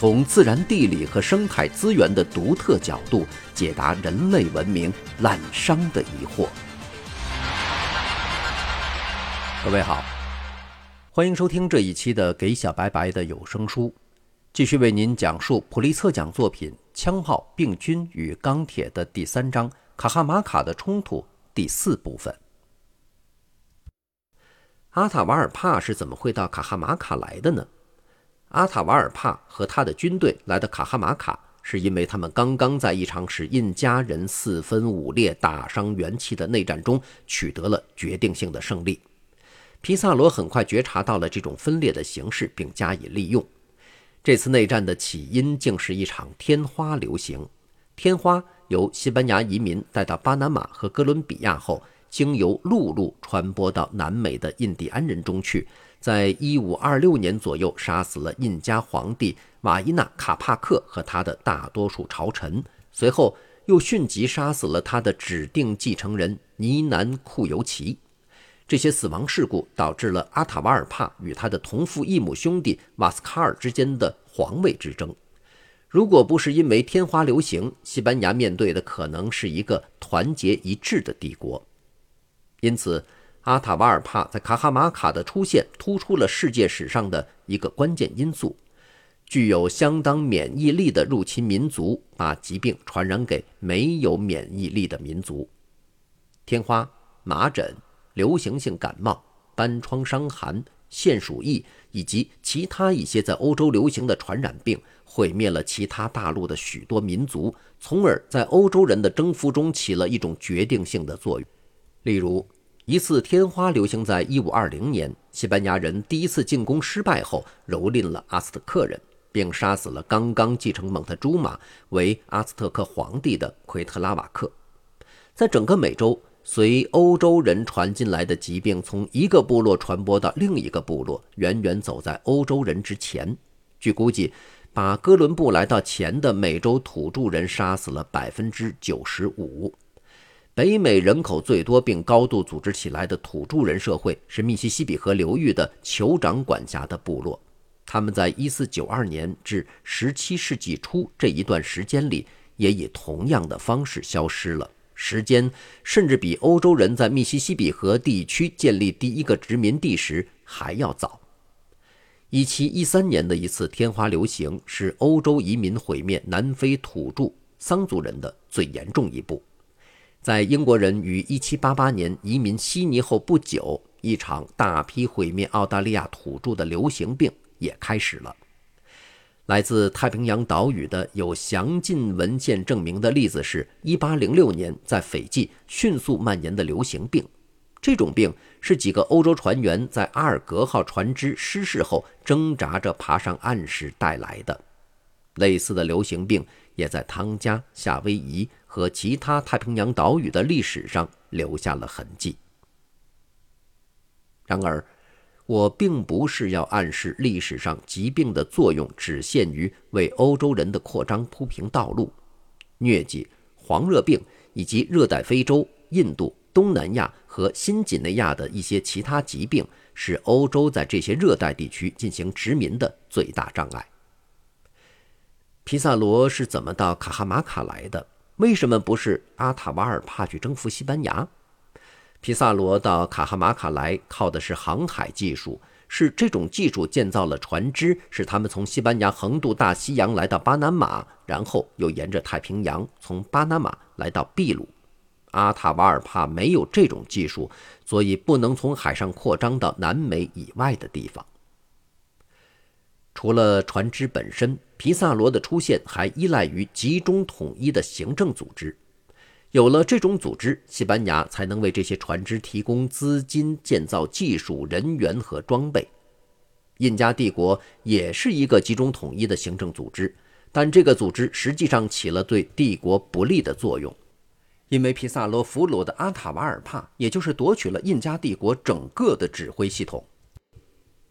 从自然地理和生态资源的独特角度解答人类文明滥觞的疑惑。各位好，欢迎收听这一期的《给小白白的有声书》，继续为您讲述普利策奖作品《枪炮、病菌与钢铁》的第三章——卡哈马卡的冲突第四部分。阿塔瓦尔帕是怎么会到卡哈马卡来的呢？阿塔瓦尔帕和他的军队来到卡哈马卡，是因为他们刚刚在一场使印加人四分五裂、打伤元气的内战中取得了决定性的胜利。皮萨罗很快觉察到了这种分裂的形式，并加以利用。这次内战的起因竟是一场天花流行。天花由西班牙移民带到巴拿马和哥伦比亚后，经由陆路传播到南美的印第安人中去。在一五二六年左右，杀死了印加皇帝瓦伊纳卡帕克和他的大多数朝臣，随后又迅即杀死了他的指定继承人尼南库尤奇。这些死亡事故导致了阿塔瓦尔帕与他的同父异母兄弟瓦斯卡尔之间的皇位之争。如果不是因为天花流行，西班牙面对的可能是一个团结一致的帝国。因此。阿塔瓦尔帕在卡哈马卡的出现，突出了世界史上的一个关键因素：具有相当免疫力的入侵民族把疾病传染给没有免疫力的民族。天花、麻疹、流行性感冒、斑疮伤寒、腺鼠疫以及其他一些在欧洲流行的传染病，毁灭了其他大陆的许多民族，从而在欧洲人的征服中起了一种决定性的作用。例如，一次天花流行在1520年，西班牙人第一次进攻失败后，蹂躏了阿斯特克人，并杀死了刚刚继承蒙特朱马为阿斯特克皇帝的奎特拉瓦克。在整个美洲，随欧洲人传进来的疾病从一个部落传播到另一个部落，远远走在欧洲人之前。据估计，把哥伦布来到前的美洲土著人杀死了百分之九十五。北美人口最多并高度组织起来的土著人社会是密西西比河流域的酋长管辖的部落，他们在1492年至17世纪初这一段时间里，也以同样的方式消失了，时间甚至比欧洲人在密西西比河地区建立第一个殖民地时还要早。1713年的一次天花流行是欧洲移民毁灭南非土著桑族人的最严重一步。在英国人于1788年移民悉尼后不久，一场大批毁灭澳大利亚土著的流行病也开始了。来自太平洋岛屿的有详尽文献证明的例子是1806年在斐济迅速蔓延的流行病。这种病是几个欧洲船员在阿尔格号船只失事后挣扎着爬上岸时带来的。类似的流行病也在汤加、夏威夷。和其他太平洋岛屿的历史上留下了痕迹。然而，我并不是要暗示历史上疾病的作用只限于为欧洲人的扩张铺平道路。疟疾、黄热病以及热带非洲、印度、东南亚和新几内亚的一些其他疾病，是欧洲在这些热带地区进行殖民的最大障碍。皮萨罗是怎么到卡哈马卡来的？为什么不是阿塔瓦尔帕去征服西班牙？皮萨罗到卡哈马卡来靠的是航海技术，是这种技术建造了船只，使他们从西班牙横渡大西洋来到巴拿马，然后又沿着太平洋从巴拿马来到秘鲁。阿塔瓦尔帕没有这种技术，所以不能从海上扩张到南美以外的地方。除了船只本身，皮萨罗的出现还依赖于集中统一的行政组织。有了这种组织，西班牙才能为这些船只提供资金、建造技术、人员和装备。印加帝国也是一个集中统一的行政组织，但这个组织实际上起了对帝国不利的作用，因为皮萨罗俘虏的阿塔瓦尔帕，也就是夺取了印加帝国整个的指挥系统。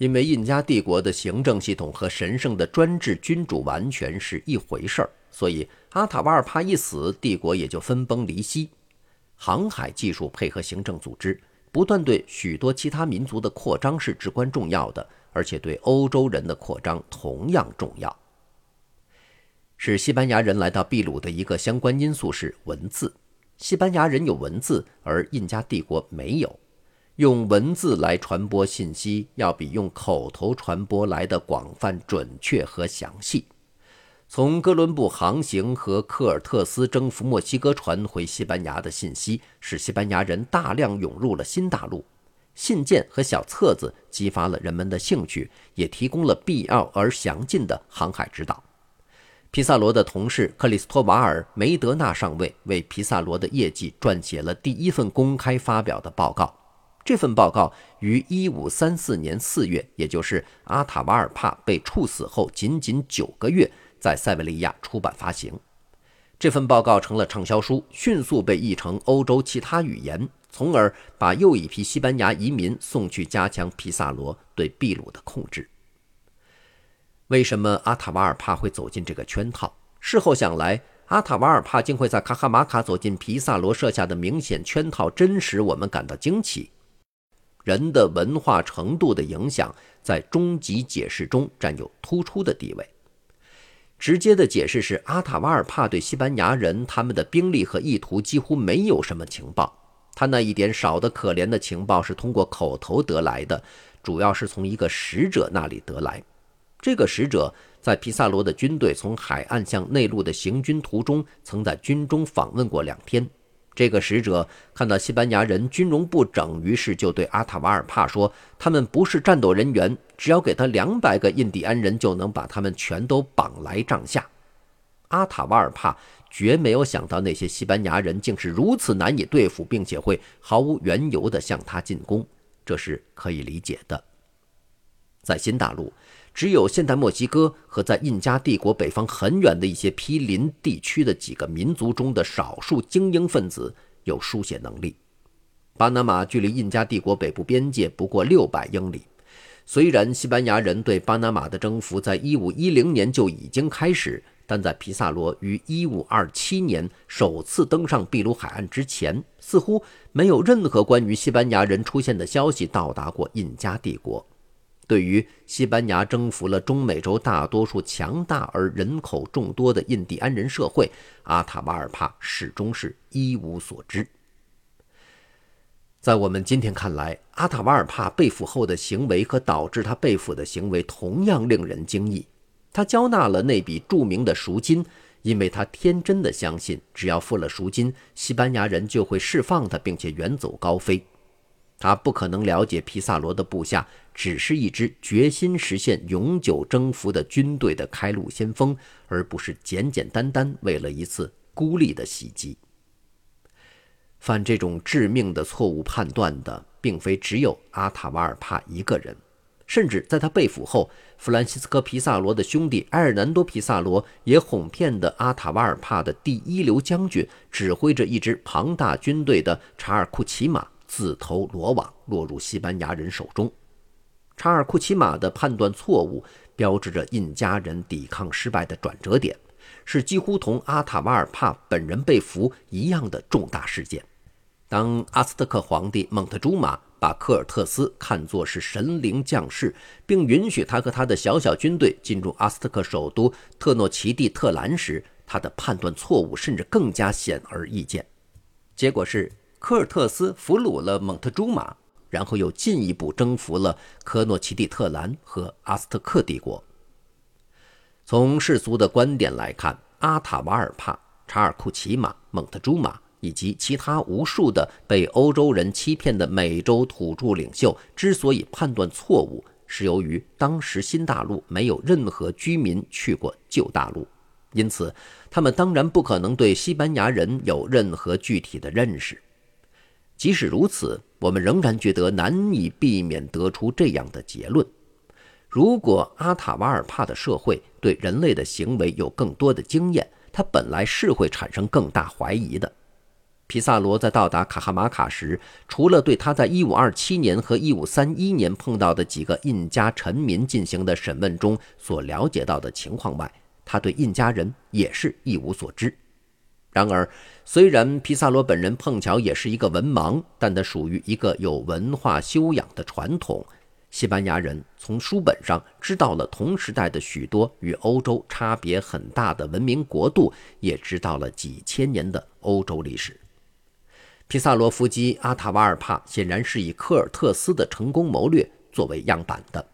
因为印加帝国的行政系统和神圣的专制君主完全是一回事儿，所以阿塔瓦尔帕一死，帝国也就分崩离析。航海技术配合行政组织，不断对许多其他民族的扩张是至关重要的，而且对欧洲人的扩张同样重要。使西班牙人来到秘鲁的一个相关因素是文字。西班牙人有文字，而印加帝国没有。用文字来传播信息，要比用口头传播来的广泛、准确和详细。从哥伦布航行和科尔特斯征服墨西哥传回西班牙的信息，使西班牙人大量涌入了新大陆。信件和小册子激发了人们的兴趣，也提供了必要而详尽的航海指导。皮萨罗的同事克里斯托瓦尔·梅德纳上尉为皮萨罗的业绩撰写了第一份公开发表的报告。这份报告于1534年4月，也就是阿塔瓦尔帕被处死后仅仅九个月，在塞维利亚出版发行。这份报告成了畅销书，迅速被译成欧洲其他语言，从而把又一批西班牙移民送去加强皮萨罗对秘鲁的控制。为什么阿塔瓦尔帕会走进这个圈套？事后想来，阿塔瓦尔帕竟会在卡哈马卡走进皮萨罗设下的明显圈套，真使我们感到惊奇。人的文化程度的影响在终极解释中占有突出的地位。直接的解释是，阿塔瓦尔帕对西班牙人他们的兵力和意图几乎没有什么情报，他那一点少得可怜的情报是通过口头得来的，主要是从一个使者那里得来。这个使者在皮萨罗的军队从海岸向内陆的行军途中，曾在军中访问过两天。这个使者看到西班牙人军容不整，于是就对阿塔瓦尔帕说：“他们不是战斗人员，只要给他两百个印第安人，就能把他们全都绑来帐下。”阿塔瓦尔帕绝没有想到那些西班牙人竟是如此难以对付，并且会毫无缘由地向他进攻，这是可以理解的。在新大陆。只有现代墨西哥和在印加帝国北方很远的一些毗邻地区的几个民族中的少数精英分子有书写能力。巴拿马距离印加帝国北部边界不过六百英里。虽然西班牙人对巴拿马的征服在1510年就已经开始，但在皮萨罗于1527年首次登上秘鲁海岸之前，似乎没有任何关于西班牙人出现的消息到达过印加帝国。对于西班牙征服了中美洲大多数强大而人口众多的印第安人社会，阿塔瓦尔帕始终是一无所知。在我们今天看来，阿塔瓦尔帕被俘后的行为和导致他被俘的行为同样令人惊异。他交纳了那笔著名的赎金，因为他天真的相信，只要付了赎金，西班牙人就会释放他，并且远走高飞。他不可能了解皮萨罗的部下只是一支决心实现永久征服的军队的开路先锋，而不是简简单单为了一次孤立的袭击。犯这种致命的错误判断的，并非只有阿塔瓦尔帕一个人，甚至在他被俘后，弗兰西斯科·皮萨罗的兄弟埃尔南多·皮萨罗也哄骗的阿塔瓦尔帕的第一流将军，指挥着一支庞大军队的查尔库齐马。自投罗网，落入西班牙人手中。查尔库齐马的判断错误，标志着印加人抵抗失败的转折点，是几乎同阿塔瓦尔帕本人被俘一样的重大事件。当阿斯特克皇帝蒙特朱马把科尔特斯看作是神灵降世，并允许他和他的小小军队进入阿斯特克首都特诺奇蒂特兰时，他的判断错误甚至更加显而易见。结果是。科尔特斯俘虏了蒙特朱马，然后又进一步征服了科诺奇蒂特兰和阿斯特克帝国。从世俗的观点来看，阿塔瓦尔帕、查尔库齐马、蒙特朱马以及其他无数的被欧洲人欺骗的美洲土著领袖之所以判断错误，是由于当时新大陆没有任何居民去过旧大陆，因此他们当然不可能对西班牙人有任何具体的认识。即使如此，我们仍然觉得难以避免得出这样的结论：如果阿塔瓦尔帕的社会对人类的行为有更多的经验，他本来是会产生更大怀疑的。皮萨罗在到达卡哈马卡时，除了对他在1527年和1531年碰到的几个印加臣民进行的审问中所了解到的情况外，他对印加人也是一无所知。然而，虽然皮萨罗本人碰巧也是一个文盲，但他属于一个有文化修养的传统。西班牙人从书本上知道了同时代的许多与欧洲差别很大的文明国度，也知道了几千年的欧洲历史。皮萨罗夫妻阿塔瓦尔帕显然是以科尔特斯的成功谋略作为样板的。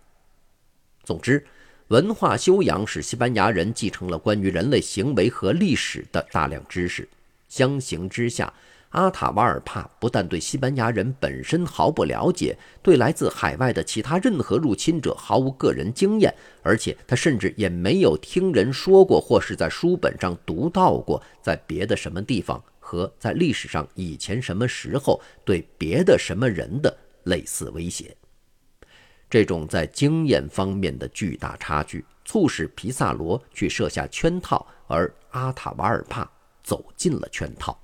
总之，文化修养使西班牙人继承了关于人类行为和历史的大量知识。相形之下，阿塔瓦尔帕不但对西班牙人本身毫不了解，对来自海外的其他任何入侵者毫无个人经验，而且他甚至也没有听人说过或是在书本上读到过，在别的什么地方。和在历史上以前什么时候对别的什么人的类似威胁，这种在经验方面的巨大差距，促使皮萨罗去设下圈套，而阿塔瓦尔帕走进了圈套。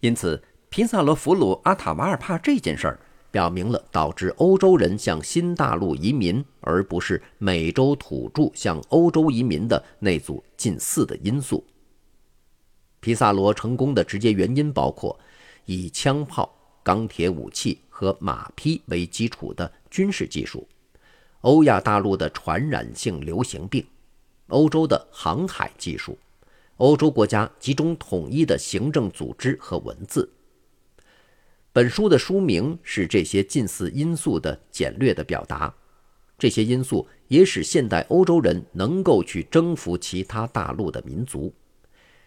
因此，皮萨罗俘虏阿塔瓦尔帕这件事儿，表明了导致欧洲人向新大陆移民，而不是美洲土著向欧洲移民的那组近似的因素。皮萨罗成功的直接原因包括以枪炮、钢铁武器和马匹为基础的军事技术、欧亚大陆的传染性流行病、欧洲的航海技术、欧洲国家集中统一的行政组织和文字。本书的书名是这些近似因素的简略的表达。这些因素也使现代欧洲人能够去征服其他大陆的民族。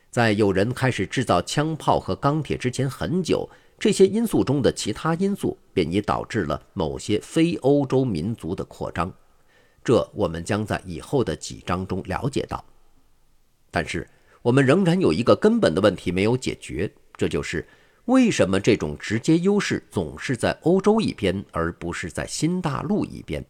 在有人开始制造枪炮和钢铁之前很久，这些因素中的其他因素便已导致了某些非欧洲民族的扩张，这我们将在以后的几章中了解到。但是，我们仍然有一个根本的问题没有解决，这就是为什么这种直接优势总是在欧洲一边，而不是在新大陆一边。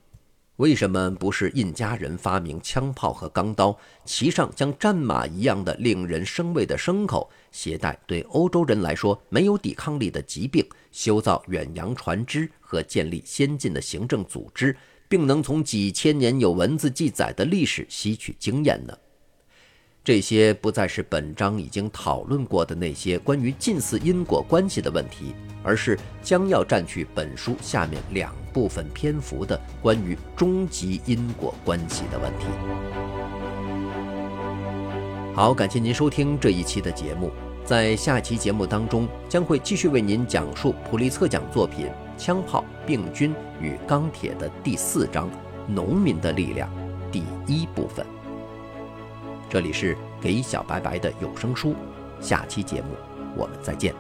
为什么不是印加人发明枪炮和钢刀，骑上像战马一样的令人生畏的牲口，携带对欧洲人来说没有抵抗力的疾病，修造远洋船只和建立先进的行政组织，并能从几千年有文字记载的历史吸取经验呢？这些不再是本章已经讨论过的那些关于近似因果关系的问题，而是将要占据本书下面两部分篇幅的关于终极因果关系的问题。好，感谢您收听这一期的节目，在下期节目当中将会继续为您讲述普利策奖作品《枪炮、病菌与钢铁》的第四章“农民的力量”第一部分。这里是给小白白的有声书，下期节目我们再见。